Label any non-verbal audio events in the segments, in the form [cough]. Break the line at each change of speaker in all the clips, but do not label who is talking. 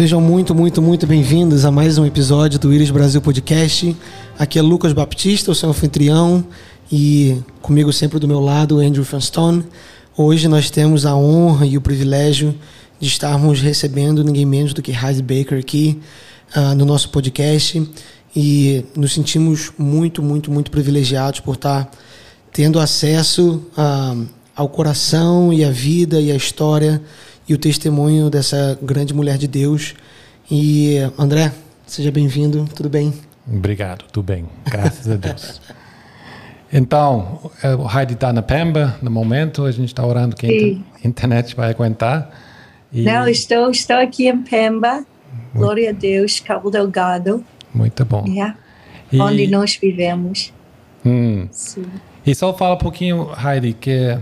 Sejam muito, muito, muito bem-vindos a mais um episódio do Íris Brasil Podcast. Aqui é Lucas Baptista, o seu anfitrião, e comigo sempre do meu lado, Andrew Fanstone. Hoje nós temos a honra e o privilégio de estarmos recebendo ninguém menos do que Heidi Baker aqui uh, no nosso podcast e nos sentimos muito, muito, muito privilegiados por estar tendo acesso uh, ao coração e à vida e à história e o testemunho dessa grande mulher de Deus. E André, seja bem-vindo, tudo bem?
Obrigado, tudo bem, graças a Deus. [laughs] Então, é, o Heidi está na Pemba no momento, a gente está orando que Sim. a internet vai aguentar.
E... Não, estou, estou aqui em Pemba, Muito... glória a Deus, Cabo Delgado.
Muito bom.
Yeah. E... Onde nós vivemos.
Hum. Sim. E só fala um pouquinho, Heidi, que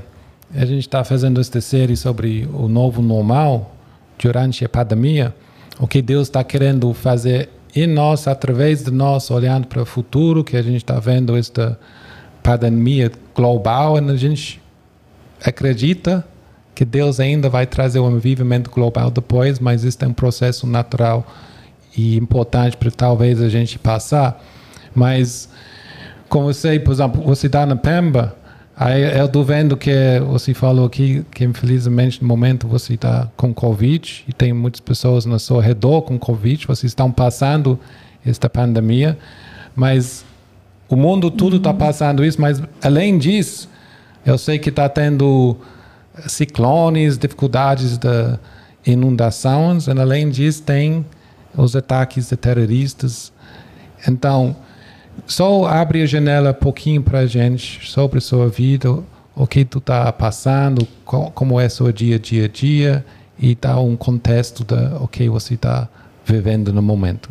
a gente está fazendo esta série sobre o novo normal durante a pandemia, o que Deus está querendo fazer em nós, através de nós, olhando para o futuro, que a gente está vendo esta pandemia global, e a gente acredita que Deus ainda vai trazer um vivimento global depois, mas isso é um processo natural e importante para talvez a gente passar. Mas, como você, por exemplo, você está na Pemba, Aí eu estou vendo que você falou aqui que infelizmente no momento você está com Covid e tem muitas pessoas no seu redor com Covid, vocês estão passando esta pandemia, mas o mundo tudo está uhum. passando isso, mas além disso, eu sei que está tendo ciclones, dificuldades de inundações, e além disso tem os ataques de terroristas. Então, só abre a janela um pouquinho para a gente sobre a sua vida, o que tu está passando, como é seu dia, dia a dia e dá um contexto do que você está vivendo no momento.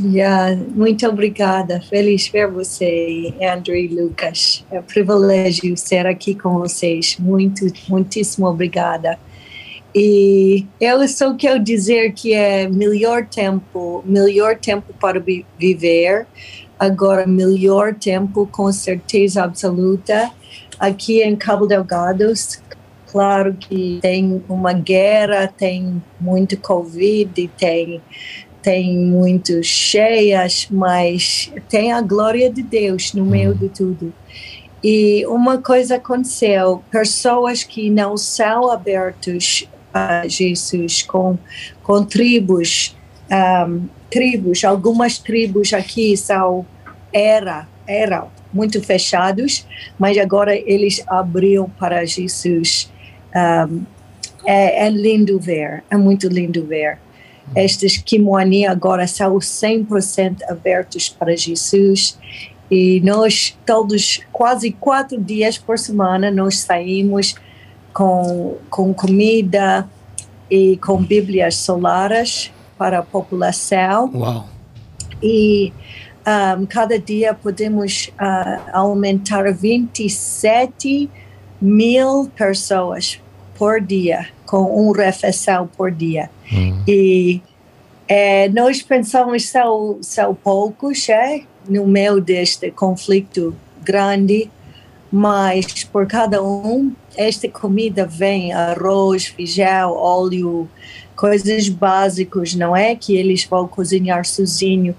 Yeah, muito obrigada. Feliz ver você, Andrew e Lucas. É um privilégio ser aqui com vocês. Muito, muitíssimo obrigada. E eu só quero dizer que é melhor tempo, melhor tempo para viver, agora melhor tempo com certeza absoluta. Aqui em Cabo Delgado, claro que tem uma guerra, tem muito Covid, tem tem muito cheias, mas tem a glória de Deus no meio uhum. de tudo. E uma coisa aconteceu: pessoas que não são abertos Jesus, com, com tribos, um, tribos, algumas tribos aqui são, era, eram muito fechados, mas agora eles abriram para Jesus. Um, é, é, lindo ver, é muito lindo ver. Estes Kimoani agora são 100% abertos para Jesus e nós todos, quase quatro dias por semana, nós saímos com, com comida e com bíblias solares para a população.
Uau.
E um, cada dia podemos uh, aumentar 27 mil pessoas por dia, com uma refeição por dia. Hum. E é, nós pensamos são, são poucos é, no meio deste conflito grande, mas por cada um, esta comida vem arroz, feijão, óleo, coisas básicas, não é que eles vão cozinhar sozinho,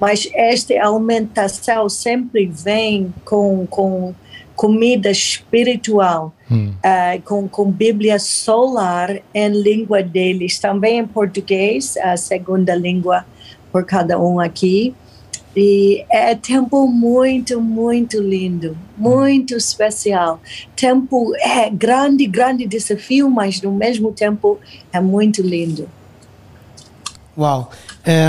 mas esta alimentação sempre vem com, com comida espiritual, hum. uh, com, com Bíblia solar em língua deles, também em português, a segunda língua por cada um aqui. E é tempo muito, muito lindo, muito especial. Tempo é grande, grande desafio, mas no mesmo tempo é muito lindo.
Uau! É,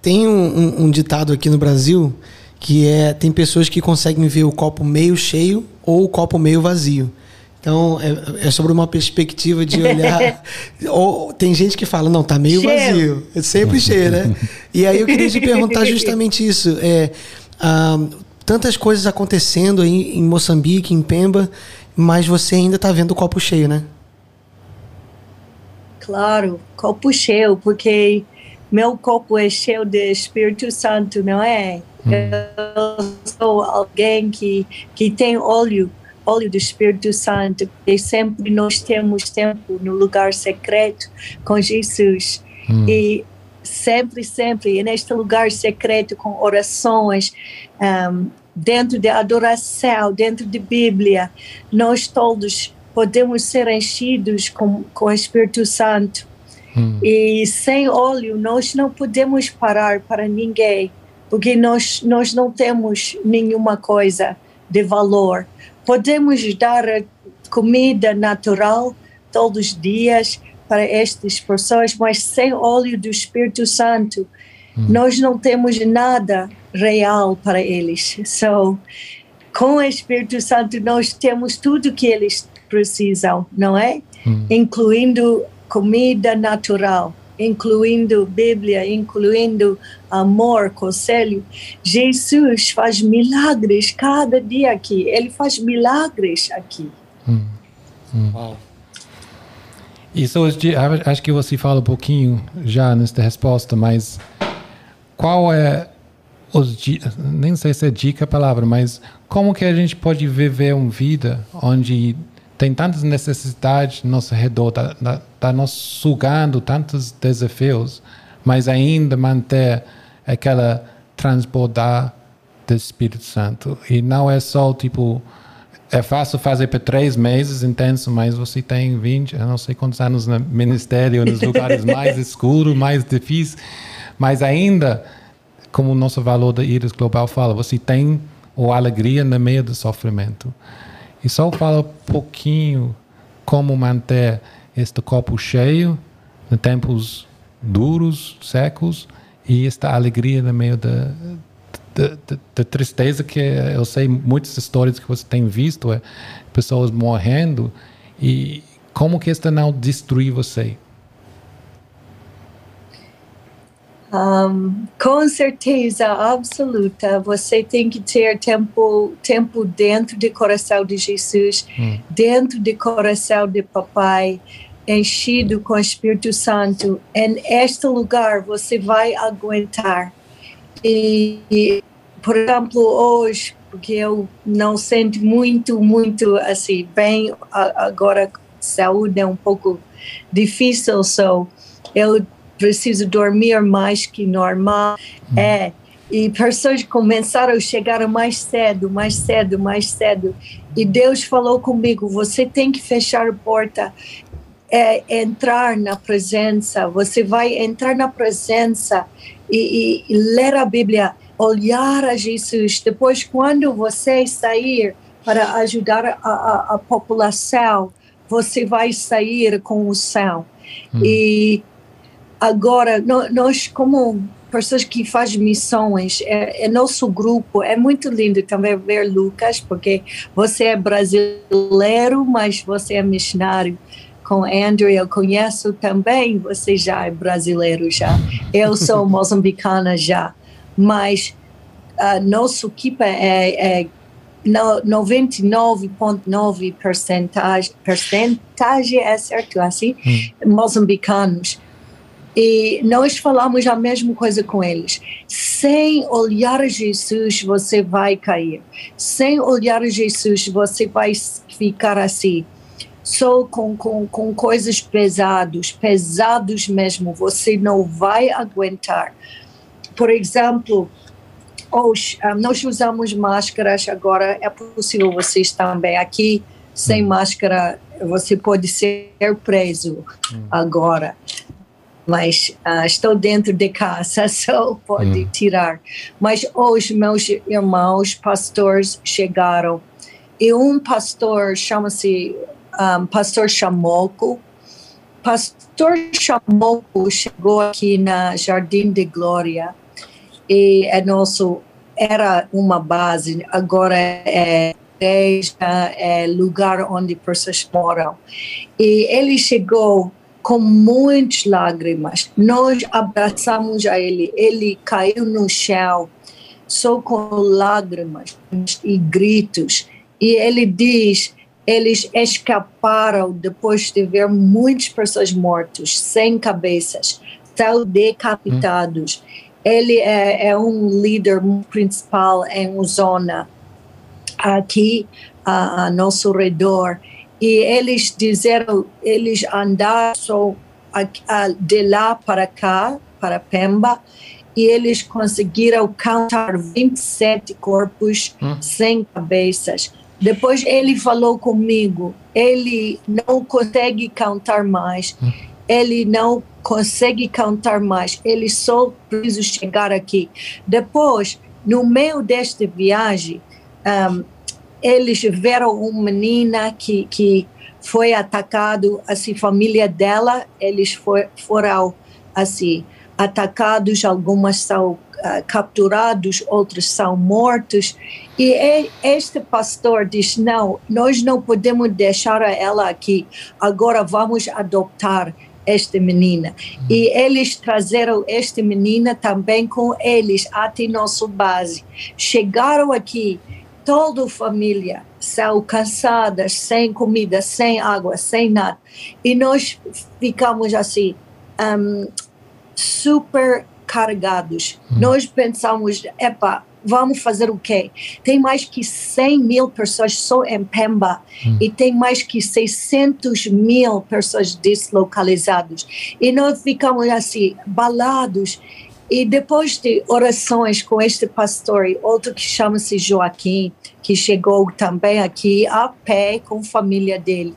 tem um, um, um ditado aqui no Brasil que é tem pessoas que conseguem ver o copo meio cheio ou o copo meio vazio. Então, é, é, sobre uma perspectiva de olhar. [laughs] ou, tem gente que fala, não, tá meio vazio. É sempre cheio, né? E aí eu queria te perguntar justamente isso. É, ah, tantas coisas acontecendo aí em Moçambique, em Pemba, mas você ainda tá vendo o copo cheio, né?
Claro, copo cheio, porque meu copo é cheio de Espírito Santo, não é? Hum. Eu sou alguém que, que tem óleo óleo do Espírito Santo, e sempre nós temos tempo no lugar secreto com Jesus. Hum. E sempre, sempre, neste lugar secreto, com orações, um, dentro de adoração, dentro de Bíblia, nós todos podemos ser enchidos com, com o Espírito Santo. Hum. E sem óleo, nós não podemos parar para ninguém, porque nós, nós não temos nenhuma coisa de valor. Podemos dar comida natural todos os dias, para estas pessoas, mas sem óleo do Espírito Santo, hum. nós não temos nada real para eles. So, com o Espírito Santo, nós temos tudo que eles precisam, não é? Hum. Incluindo comida natural, incluindo Bíblia, incluindo amor, conselho. Jesus faz milagres cada dia aqui. Ele faz milagres aqui. Hum.
Hum. Uau. Isso acho que você fala um pouquinho já nesta resposta, mas qual é os nem sei se é dica a palavra, mas como que a gente pode viver uma vida onde tem tantas necessidades no nosso redor, está tá, tá nos sugando tantos desafios, mas ainda manter aquela transbordar do Espírito Santo. E não é só tipo é fácil fazer por três meses intenso, mas você tem 20, eu não sei quantos anos no ministério, nos lugares [laughs] mais escuros, mais difíceis, mas ainda, como o nosso valor da Iris Global fala, você tem a alegria no meio do sofrimento. E só fala um pouquinho como manter este copo cheio em tempos duros, secos, e esta alegria no meio da, da, tristeza que eu sei muitas histórias que você tem visto, é pessoas morrendo e como que isso não destruir você?
Um, com certeza absoluta, você tem que ter tempo, tempo dentro do coração de Jesus, hum. dentro do coração de papai, enchido com o Espírito Santo. Em este lugar você vai aguentar e, por exemplo, hoje, porque eu não sinto muito, muito assim, bem, agora saúde é um pouco difícil, so eu preciso dormir mais que normal. Hum. É, e pessoas começaram a chegar mais cedo, mais cedo, mais cedo. E Deus falou comigo: você tem que fechar a porta, é, entrar na presença. Você vai entrar na presença e, e, e ler a Bíblia, olhar a Jesus. Depois, quando você sair para ajudar a, a, a população, você vai sair com o céu. Hum. E agora, nós, como pessoas que fazem missões, é, é, nosso grupo, é muito lindo também ver Lucas, porque você é brasileiro, mas você é missionário com Andrew, eu conheço também, você já é brasileiro já, eu sou moçambicana já, mas a nossa equipe é, é 99,9% percentagem, é certo assim, hum. moçambicanos. E nós falamos a mesma coisa com eles. Sem olhar a Jesus, você vai cair. Sem olhar a Jesus, você vai ficar assim só com, com, com coisas pesadas, pesados mesmo, você não vai aguentar. Por exemplo, hoje, um, nós usamos máscaras, agora é possível vocês também aqui, sem hum. máscara, você pode ser preso hum. agora. Mas uh, estou dentro de casa, [laughs] só pode hum. tirar. Mas hoje, meus irmãos pastores chegaram e um pastor chama-se um, pastor Chamoco. Pastor Chamoco chegou aqui na Jardim de Glória e é nosso era uma base, agora é igreja, é lugar onde pessoas moram. E ele chegou com muitas lágrimas. Nós abraçamos a ele, ele caiu no chão, só com lágrimas e gritos. E ele diz: eles escaparam depois de ver muitas pessoas mortas, sem cabeças, tão decapitados. Hum. Ele é, é, um líder principal em uma zona aqui a, a nosso redor e eles disseram, eles andaram só a, a, de lá para cá, para Pemba, e eles conseguiram contar 27 corpos hum. sem cabeças. Depois ele falou comigo, ele não consegue contar mais, hum. ele não consegue contar mais, ele só precisa chegar aqui. Depois, no meio desta viagem, um, eles viram uma menina que, que foi atacado, assim, família dela, eles for, foram, assim, atacados, algumas são uh, capturados, outros são mortos. E este pastor diz: não, nós não podemos deixar ela aqui. Agora vamos adotar esta menina. Uhum. E eles trazeram esta menina também com eles até nossa base. Chegaram aqui, toda a família são cansadas, sem comida, sem água, sem nada. E nós ficamos assim, um, super carregados. Uhum. Nós pensamos, epa, vamos fazer o quê? Tem mais que 100 mil pessoas só em Pemba hum. e tem mais que 600 mil pessoas deslocalizadas. E nós ficamos assim, balados. E depois de orações com este pastor e outro que chama-se Joaquim, que chegou também aqui a pé com a família dele.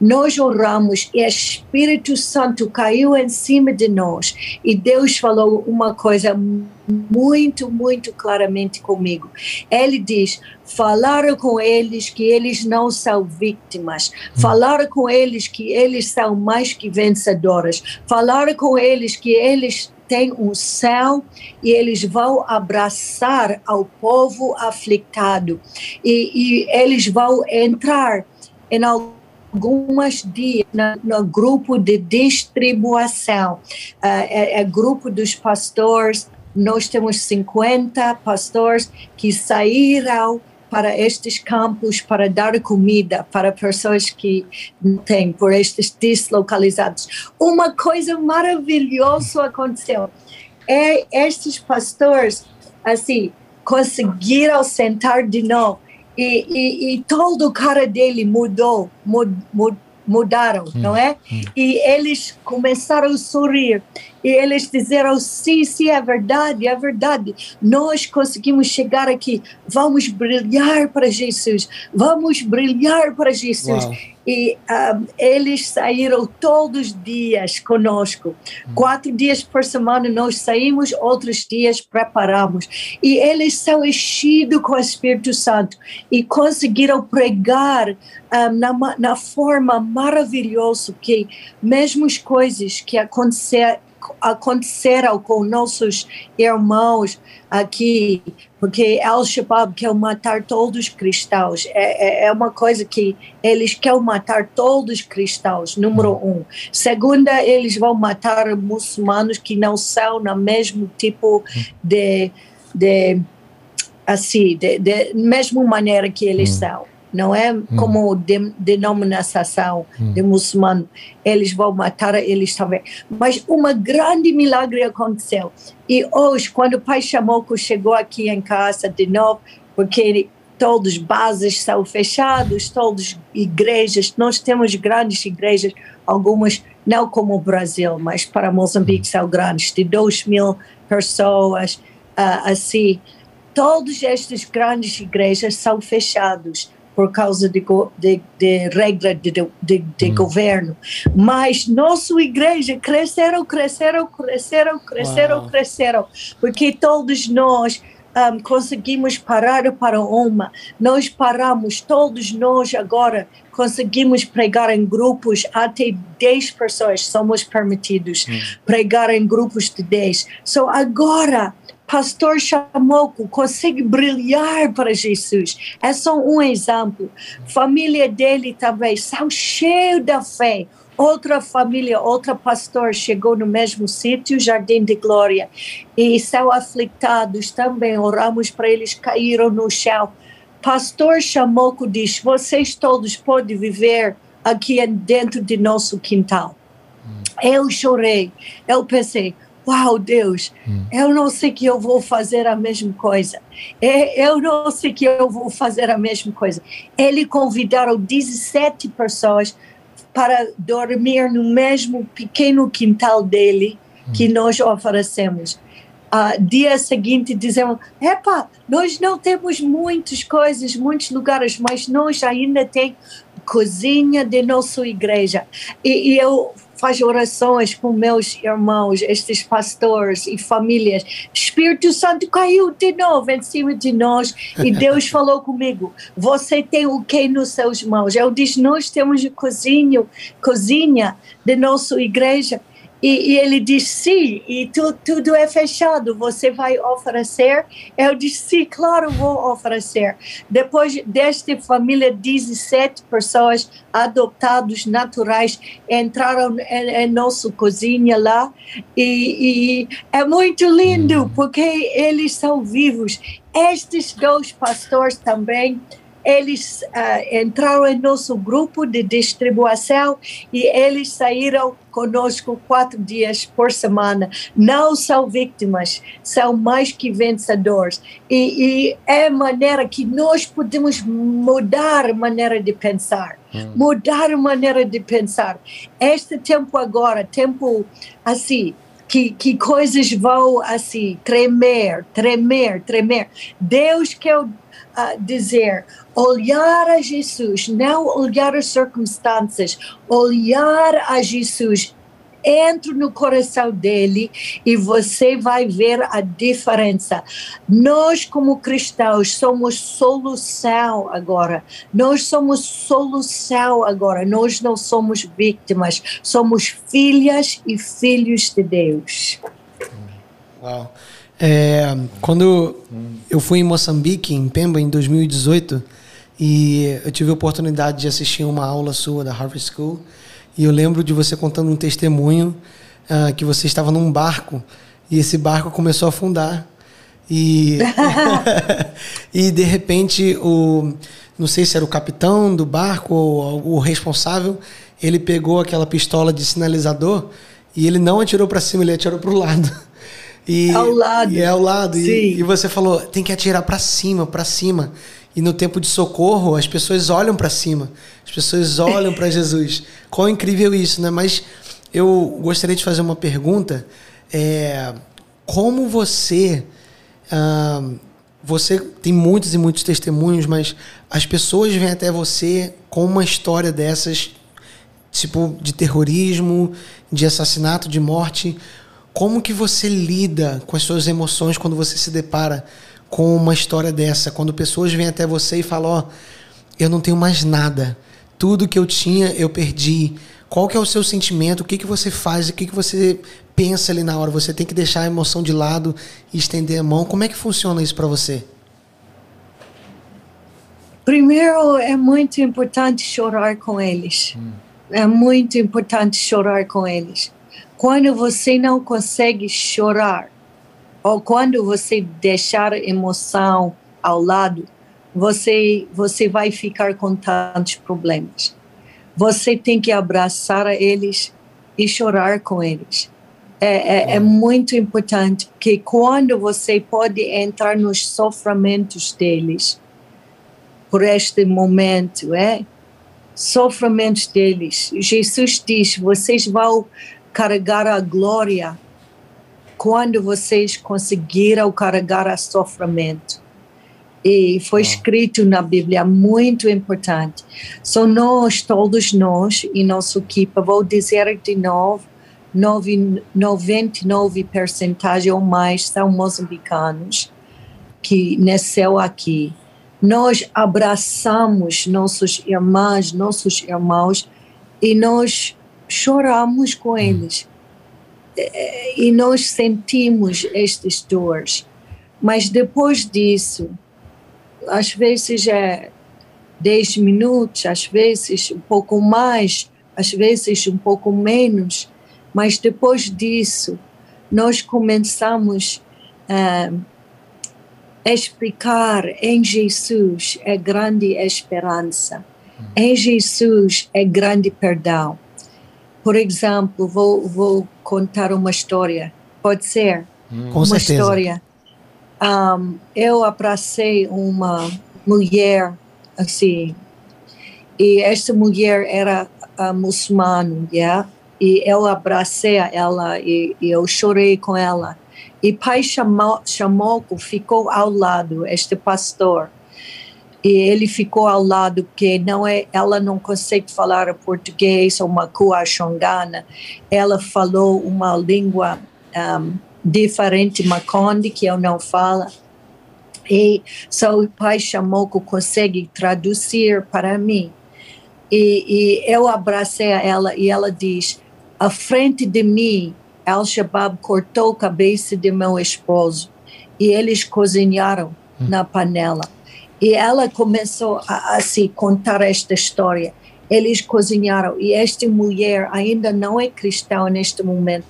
Nós oramos e o Espírito Santo caiu em cima de nós e Deus falou uma coisa muito, muito claramente comigo. Ele diz: falaram com eles que eles não são vítimas, falaram com eles que eles são mais que vencedores, falaram com eles que eles tem um céu e eles vão abraçar ao povo aflictado e, e eles vão entrar em algumas dias no, no grupo de distribuição, uh, é, é grupo dos pastores. Nós temos 50 pastores que saíram para estes campos para dar comida para pessoas que não têm, por estes deslocalizados. Uma coisa maravilhosa aconteceu. É, estes pastores, assim, conseguiram sentar de novo e, e, e todo o cara dele mudou, mud, mud, mudaram, hum, não é? Hum. E eles começaram a sorrir. E eles disseram: sim, sim, é verdade, é verdade. Nós conseguimos chegar aqui. Vamos brilhar para Jesus. Vamos brilhar para Jesus. Uau. E um, eles saíram todos os dias conosco. Hum. Quatro dias por semana nós saímos, outros dias preparamos. E eles são enchidos com o Espírito Santo e conseguiram pregar um, na, na forma maravilhosa que mesmo as coisas que aconteceram aconteceram com nossos irmãos aqui, porque Al-Shabaab quer matar todos os cristãos. É, é, é, uma coisa que eles querem matar todos os cristãos, número um. Segunda, eles vão matar muçulmanos que não são no mesmo tipo de, de assim, de, de mesma maneira que eles hum. são não é hum. como de, denominação hum. de muçulmano, eles vão matar eles também. Mas uma grande milagre aconteceu. E hoje, quando o pai chamou que chegou aqui em casa de novo, porque todas as bases são fechadas, todas as igrejas, nós temos grandes igrejas, algumas não como o Brasil, mas para Moçambique hum. são grandes, de 2 mil pessoas, uh, assim. Todas estas grandes igrejas são fechadas por causa de, de, de regra de, de, de hum. governo. Mas nossa igreja cresceram, cresceram, cresceram, cresceram, Uau. cresceram, porque todos nós um, conseguimos parar para uma. Nós paramos, todos nós agora conseguimos pregar em grupos até 10 pessoas, somos permitidos hum. pregar em grupos de 10. So agora pastor Chamoco consegue brilhar para Jesus. É só um exemplo. Família dele também são cheios da fé. Outra família, outra pastor chegou no mesmo sítio, Jardim de Glória, e são aflitados também. Oramos para eles, caíram no chão. Pastor Chamoco diz: vocês todos podem viver aqui dentro de nosso quintal. Hum. Eu chorei. Eu pensei, Uau, Deus, hum. eu não sei que eu vou fazer a mesma coisa. É, eu não sei que eu vou fazer a mesma coisa. Ele convidaram 17 pessoas para dormir no mesmo pequeno quintal dele que hum. nós oferecemos. Uh, dia seguinte dizemos, epa, nós não temos muitas coisas, muitos lugares, mas nós ainda tem cozinha de nossa igreja. E, e eu faço orações com meus irmãos, estes pastores e famílias. Espírito Santo caiu de novo em cima de nós e [laughs] Deus falou comigo: Você tem o que nos seus mãos? Eu disse: Nós temos cozinha, cozinha de nossa igreja. E, e, ele disse, sim, e tu, tudo é fechado, você vai oferecer? Eu disse, sim, claro, vou oferecer. Depois desta família, 17 pessoas adotados naturais entraram em, em nossa cozinha lá e, e é muito lindo hum. porque eles são vivos. Estes dois pastores também eles uh, entraram em nosso grupo de distribuição e eles saíram conosco quatro dias por semana. Não são vítimas, são mais que vencedores. E, e é a maneira que nós podemos mudar a maneira de pensar. Hum. Mudar a maneira de pensar. Este tempo agora, tempo assim, que, que coisas vão assim, tremer, tremer, tremer. Deus quer uh, dizer: olhar a Jesus, não olhar as circunstâncias, olhar a Jesus. Entre no coração dele e você vai ver a diferença. Nós, como cristãos, somos solução agora. Nós somos solução agora. Nós não somos vítimas. Somos filhas e filhos de Deus.
Uau. É, quando eu fui em Moçambique, em Pemba, em 2018, e eu tive a oportunidade de assistir uma aula sua da Harvard School, e eu lembro de você contando um testemunho uh, que você estava num barco, e esse barco começou a afundar. E, [laughs] [laughs] e de repente, o, não sei se era o capitão do barco ou o responsável, ele pegou aquela pistola de sinalizador e ele não atirou para cima, ele atirou para o lado.
E, ao lado.
E é ao lado. E, e, você falou, tem que atirar para cima, para cima. E no tempo de socorro, as pessoas olham para cima. As pessoas olham para [laughs] Jesus. Quão incrível isso, né? Mas eu gostaria de fazer uma pergunta. É, como você... Ah, você tem muitos e muitos testemunhos, mas as pessoas vêm até você com uma história dessas, tipo de terrorismo, de assassinato, de morte. Como que você lida com as suas emoções quando você se depara com uma história dessa? Quando pessoas vêm até você e falam, ó, oh, eu não tenho mais nada. Tudo que eu tinha, eu perdi. Qual que é o seu sentimento? O que, que você faz? O que, que você pensa ali na hora? Você tem que deixar a emoção de lado e estender a mão. Como é que funciona isso para você?
Primeiro, é muito importante chorar com eles. Hum. É muito importante chorar com eles. Quando você não consegue chorar, quando você deixar a emoção ao lado, você, você vai ficar com tantos problemas. Você tem que abraçar eles e chorar com eles. É, é, é, muito importante que quando você pode entrar nos sofrimentos deles, por este momento, é? Sofrimentos deles. Jesus diz: vocês vão carregar a glória quando vocês conseguiram carregar o sofrimento. E foi escrito na Bíblia, muito importante. São nós, todos nós, e nossa equipe, vou dizer de novo, 99% ou mais são moçambicanos que nasceu aqui. Nós abraçamos nossos irmãos, nossos irmãos, e nós choramos com hum. eles e nós sentimos estas dores. Mas depois disso, às vezes é 10 minutos, às vezes um pouco mais, às vezes um pouco menos, mas depois disso, nós começamos a explicar em Jesus é grande esperança, em Jesus é grande perdão por exemplo, vou, vou contar uma história. Pode ser?
Hum. Com uma certeza. história.
Um, eu abracei uma mulher, assim, e esta mulher era uh, muçulmana, yeah? e eu abracei ela e, e, eu chorei com ela. E pai chamou, chamou, ficou ao lado, este pastor, e ele ficou ao lado porque não é, ela não consegue falar português ou macua xongana, ela falou uma língua um, diferente maconde que eu não falo. E só o pai chamou que consegue traduzir para mim. E, e eu abracei ela e ela diz: à frente de mim, Al-Shabaab cortou a cabeça de meu esposo e eles cozinharam hum. na panela. E ela começou a, a se contar esta história. Eles cozinharam e esta mulher ainda não é cristã neste momento.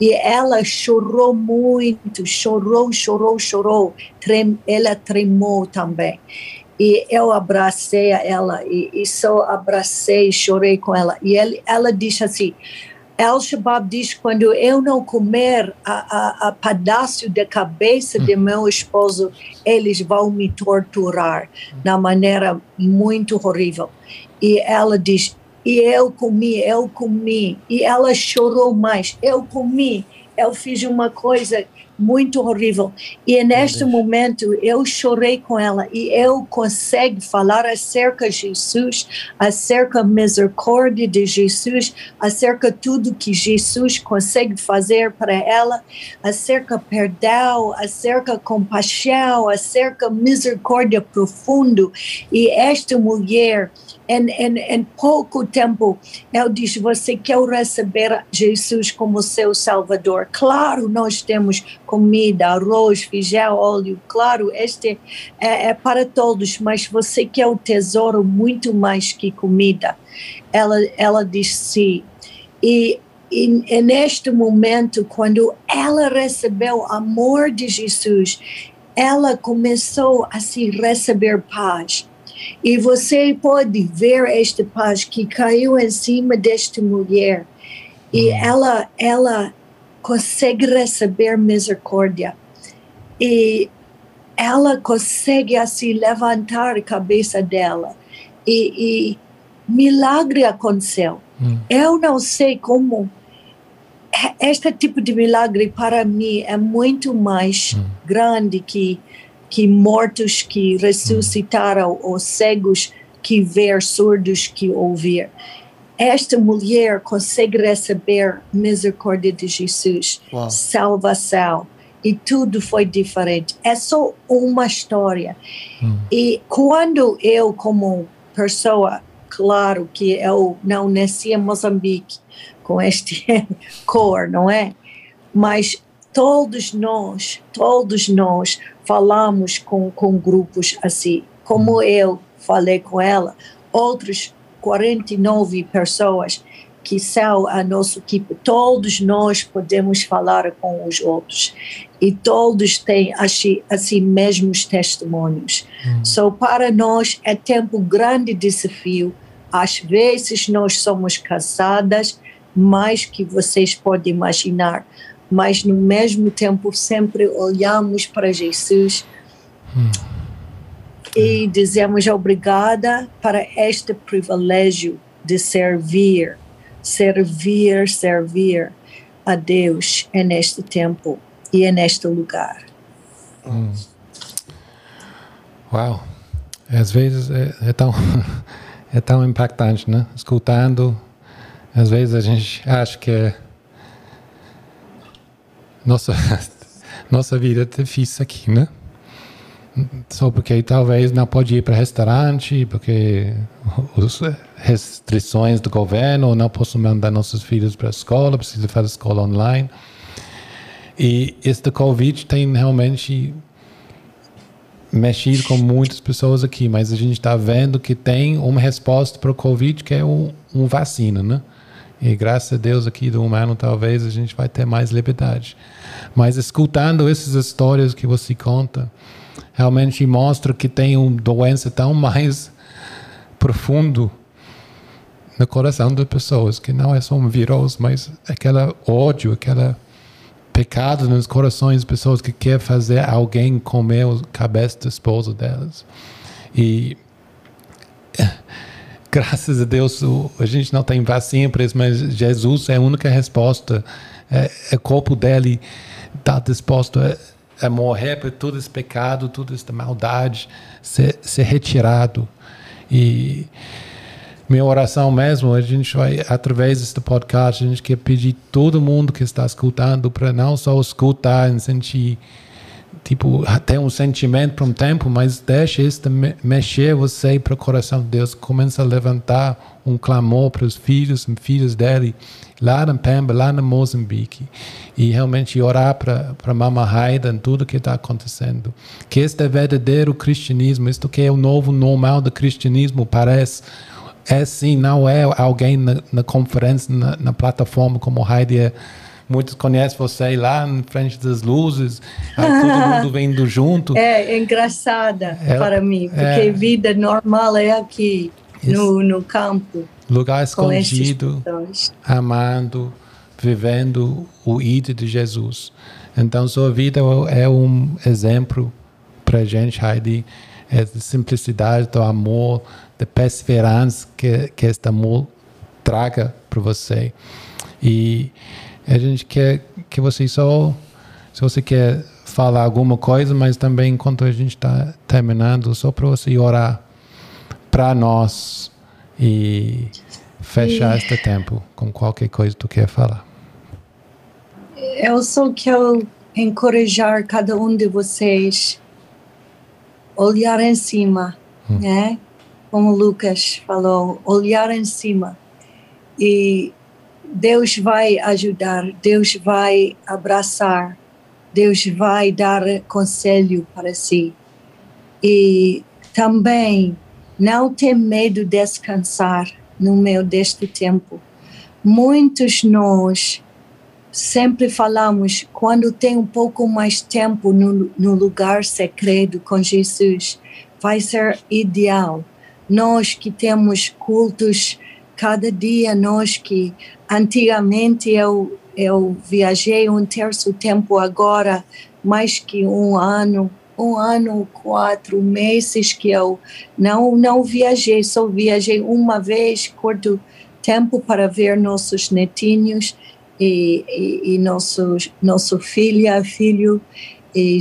E ela chorou muito, chorou, chorou, chorou. Trem, ela tremou também. E eu abracei ela e, e só abracei, chorei com ela. E ele, ela disse assim: Al-Shabaab diz quando eu não comer a, a, a pedaço da cabeça de hum. meu esposo, eles vão me torturar na maneira muito horrível. E ela diz, e eu comi, eu comi. E ela chorou mais, eu comi, eu fiz uma coisa muito horrível. E neste momento eu chorei com ela e eu consigo falar acerca de Jesus, acerca da misericórdia de Jesus, acerca de tudo que Jesus consegue fazer para ela, acerca perdão, acerca compaixão, acerca misericórdia profundo. E esta mulher em, em, em pouco tempo, eu disse: Você quer receber Jesus como seu Salvador? Claro, nós temos comida, arroz, feijão, óleo. Claro, este é, é para todos, mas você quer o tesouro muito mais que comida. Ela, ela disse sim. E e, e, neste momento, quando ela recebeu o amor de Jesus, ela começou a se receber paz. E você pode ver esta paz que caiu em cima desta mulher. E uhum. ela, ela consegue receber misericórdia. E ela consegue assim levantar a cabeça dela. E, e milagre aconteceu. Hum. Eu não sei como. Este tipo de milagre para mim é muito mais hum. grande que que mortos que ressuscitaram, ou cegos que ver, surdos que ouvir. Esta mulher consegue receber misericórdia de Jesus, Uau. salvação, e tudo foi diferente. É só uma história. Hum. E quando eu, como pessoa, claro que eu não nasci em Moçambique com este [laughs] cor, não é? Mas todos nós, todos nós falamos com, com grupos assim. Como eu falei com ela, outros 49 pessoas que são a nossa equipe, todos nós podemos falar com os outros e todos têm assim, assim mesmos testemunhos. Hum. So, para nós é tempo grande desafio. Às vezes nós somos cansadas, mais que vocês podem imaginar mas no mesmo tempo sempre olhamos para Jesus hum. e dizemos obrigada para este privilégio de servir, servir, servir a Deus neste tempo e neste lugar. Hum.
Uau! Às vezes é, é, tão [laughs] é tão impactante, né? Escutando, às vezes a gente acha que é nossa, [laughs] nossa vida é difícil aqui, né? Só porque talvez não pode ir para restaurante, porque as restrições do governo, não posso mandar nossos filhos para a escola, precisa fazer escola online. E este Covid tem realmente mexido com muitas pessoas aqui, mas a gente está vendo que tem uma resposta para o Covid que é um, um vacina, né? E graças a Deus aqui do humano talvez a gente vai ter mais liberdade. Mas escutando essas histórias que você conta, realmente mostra que tem uma doença tão mais profundo no coração das pessoas, que não é só um vírus, mas aquele ódio, aquela pecado nos corações das pessoas que quer fazer alguém comer a cabeça do esposo delas. E [laughs] graças a Deus a gente não tem vacina para isso, mas Jesus é a única resposta. É, é o corpo dele está disposto a, a, morrer por todo esse pecado, toda essa maldade, ser, ser retirado. E minha oração mesmo, a gente vai, através deste podcast, a gente quer pedir todo mundo que está escutando para não só escutar e sentir, tipo, ter um sentimento por um tempo, mas deixe isso mexer você para o coração de Deus. Começa a levantar um clamor para os filhos e filhas dele, lá na Pemba, lá na Moçambique, e realmente orar para Mama Haida em tudo que está acontecendo. Que este é verdadeiro cristianismo, isto que é o novo normal do cristianismo, parece é sim, não é alguém na, na conferência, na, na, plataforma como Heidi é. Muitos conhecem você lá em frente das luzes, todo [laughs] mundo vendo junto.
É, é engraçada é, para mim, porque é, vida normal é aqui, no, no campo.
Lugar escondido, amando, vivendo o ídolo de Jesus. Então, sua vida é um exemplo para a gente, Heidi, é de simplicidade, do amor, de perseverança que, que este amor traga para você. E a gente quer que você só, se você quer falar alguma coisa, mas também enquanto a gente está terminando, só para você orar para nós e fechar e... este tempo com qualquer coisa que tu quer falar.
Eu só quero encorajar cada um de vocês olhar em cima, hum. né? como o Lucas falou, olhar em cima e Deus vai ajudar, Deus vai abraçar, Deus vai dar conselho para si. E também não ter medo de descansar no meio deste tempo. Muitos nós sempre falamos quando tem um pouco mais tempo no, no lugar secreto com Jesus, vai ser ideal nós que temos cultos cada dia, nós que antigamente eu, eu viajei um terço tempo, agora mais que um ano, um ano, quatro meses que eu não, não viajei, só viajei uma vez, curto tempo para ver nossos netinhos e, e, e nosso, nosso filha, filho, e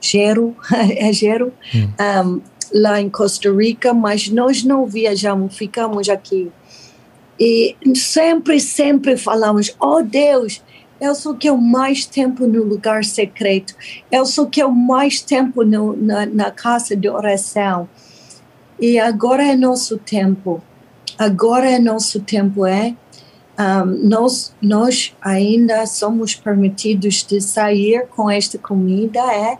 Gero, [laughs] é Gero, hum. um, lá em Costa Rica, mas nós não viajamos, ficamos aqui. E sempre, sempre falamos: oh Deus, eu só quero mais tempo no lugar secreto, eu só quero mais tempo no, na, na casa de oração. E agora é nosso tempo, agora é nosso tempo, é? Um, nós, nós ainda somos permitidos de sair com esta comida, é?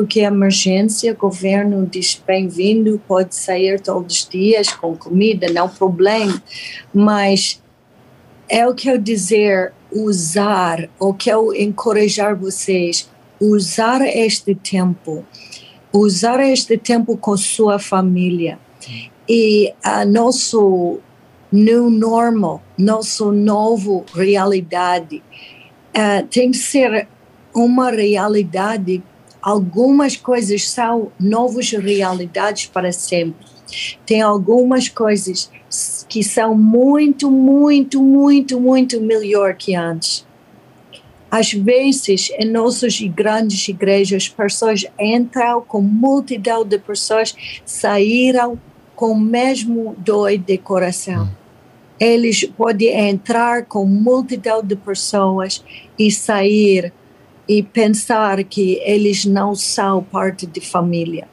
Porque a emergência, o governo diz bem-vindo, pode sair todos os dias com comida, não problema, mas eu quero dizer, usar, ou quero encorajar vocês, usar este tempo, usar este tempo com sua família. E a nosso new normal, nosso novo realidade, uh, tem que ser uma realidade algumas coisas são novas realidades para sempre. Tem algumas coisas que são muito, muito, muito, muito melhor que antes. Às vezes, em nossas grandes igrejas, pessoas entram com multidão de pessoas, saíram com o mesmo dor de coração. Eles podem entrar com multidão de pessoas e sair e pensar que eles não são parte de família.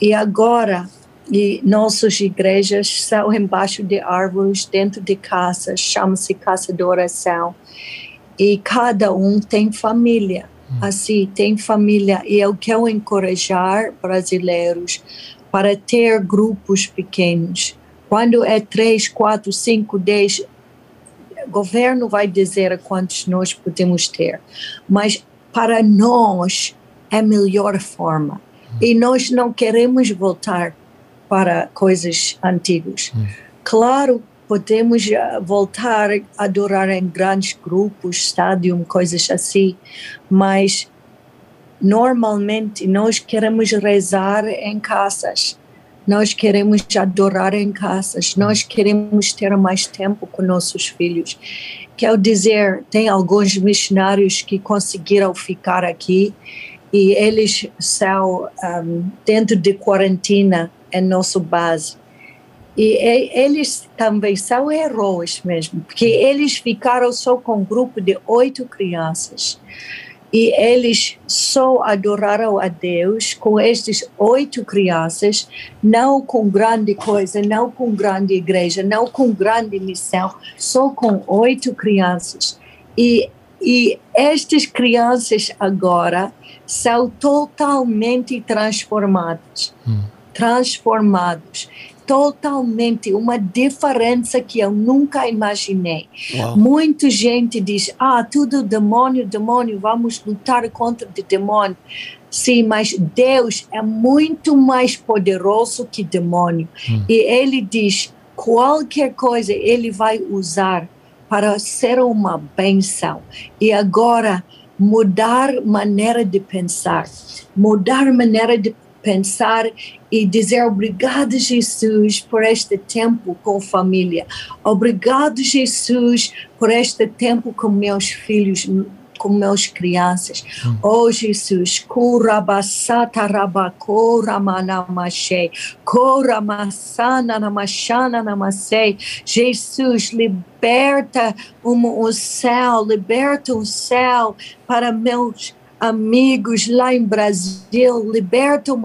E agora, e nossas igrejas são embaixo de árvores, dentro de casas, chama-se casa de oração. E cada um tem família. Hum. Assim, tem família. E eu quero encorajar brasileiros para ter grupos pequenos. Quando é três, quatro, cinco, dez, governo vai dizer quantos nós podemos ter, mas para nós é a melhor forma. E nós não queremos voltar para coisas antigas. Hum. Claro, podemos uh, voltar a adorar em grandes grupos, estádio, coisas assim, mas normalmente nós queremos rezar em casas, nós queremos adorar em casas, nós queremos ter mais tempo com nossos filhos. Quer dizer, tem alguns missionários que conseguiram ficar aqui e eles são um, dentro de quarentena em nossa base. E eles também são heróis mesmo, porque eles ficaram só com um grupo de oito crianças e eles só adoraram a Deus com estes oito crianças, não com grande coisa, não com grande igreja, não com grande missão, só com oito crianças. E, e estas crianças agora são totalmente transformadas. Hum. Transformados totalmente uma diferença que eu nunca imaginei. Uau. Muita gente diz: ah, tudo demônio, demônio, vamos lutar contra o demônio. Sim, mas Deus é muito mais poderoso que demônio. Hum. E ele diz: qualquer coisa ele vai usar para ser uma benção. E agora, mudar maneira de pensar, mudar maneira de pensar e dizer obrigado, Jesus, por este tempo com família. Obrigado, Jesus, por este tempo com meus filhos, com meus crianças. Hum. Oh Jesus, Kurabasata Rabako Ramanamashe, Koramasana Namashana Namasei. Jesus, liberta um, um céu, liberta um céu para meus amigos lá em Brasil, liberta o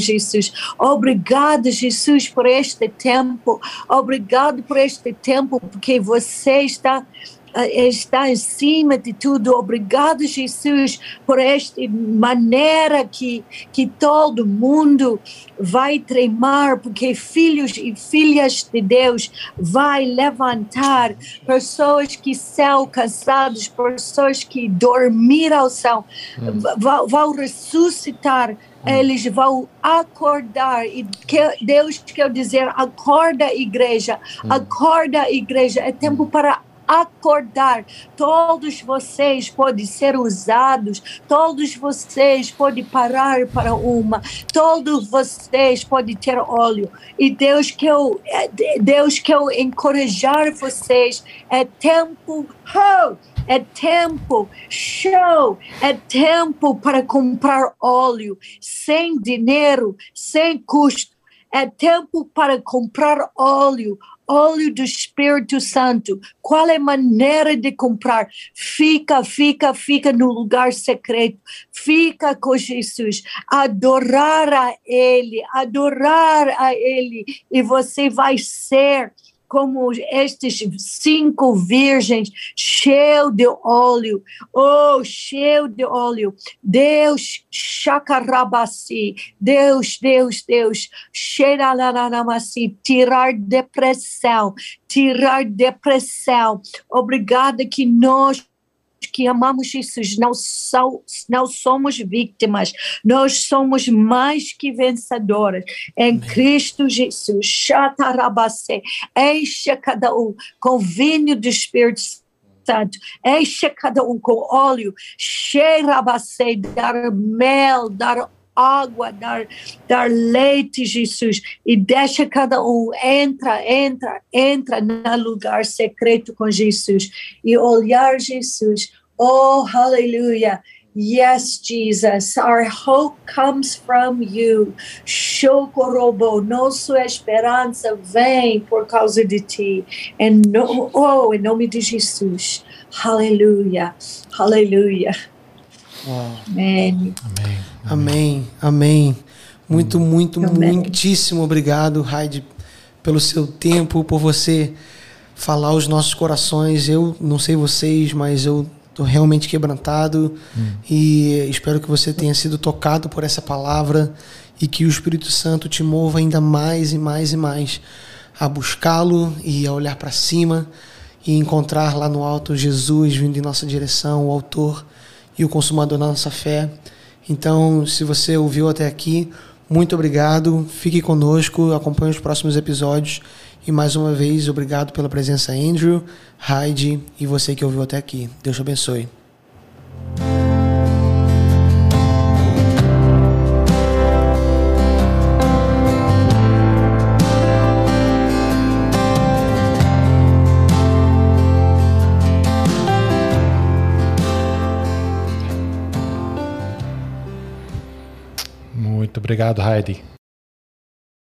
Jesus. Obrigado, Jesus, por este tempo. Obrigado por este tempo, porque você está está em cima de tudo. Obrigado, Jesus, por esta maneira que, que todo mundo vai tremar, porque filhos e filhas de Deus vai levantar pessoas que são cansadas, pessoas que dormiram, são, hum. vão, vão ressuscitar eles vão acordar e que Deus quer dizer acorda igreja hum. acorda igreja é tempo para acordar. Todos vocês podem ser usados, todos vocês podem parar para uma, todos vocês podem ter óleo. E Deus quer, Deus quer encorajar vocês. É tempo, oh, é tempo, show, é tempo para comprar óleo sem dinheiro, sem custo. É tempo para comprar óleo, óleo do Espírito Santo. Qual é a maneira de comprar? Fica, fica, fica no lugar secreto. Fica com Jesus. Adorar a Ele, adorar a Ele. E você vai ser como estes cinco virgens, cheio de óleo, oh, cheio de óleo. Deus, chacarabassi, Deus, Deus, Deus, xeralaramasi, tirar depressão, tirar depressão. Obrigada que nós que amamos Jesus não, são, não somos vítimas, nós somos mais que vencedoras em Amém. Cristo Jesus. Chatarabase, enche cada um com vinho do Espírito Santo, enche cada um com óleo, cheirabase, dar mel, dar água, dar, dar leite, Jesus, e deixa cada um, entra, entra, entra no lugar secreto com Jesus e olhar Jesus. Oh, hallelujah. Yes, Jesus, our hope comes from you. Shokorobo, nossa esperança vem por causa de ti. Em no, oh, em nome de Jesus. Aleluia. Aleluia.
Amém. Amém. Amém. Muito, muito, Amém. muitíssimo obrigado, Raide, pelo seu tempo, por você falar aos nossos corações. Eu não sei vocês, mas eu estou realmente quebrantado hum. e espero que você tenha sido tocado por essa palavra e que o Espírito Santo te mova ainda mais e mais e mais a buscá-lo e a olhar para cima e encontrar lá no alto Jesus vindo em nossa direção, o autor e o consumador da nossa fé. Então, se você ouviu até aqui, muito obrigado. Fique conosco, acompanhe os próximos episódios E mais uma vez, obrigado pela presença, Andrew, Heidi e você que ouviu até aqui. Deus te abençoe.
Muito obrigado, Heidi.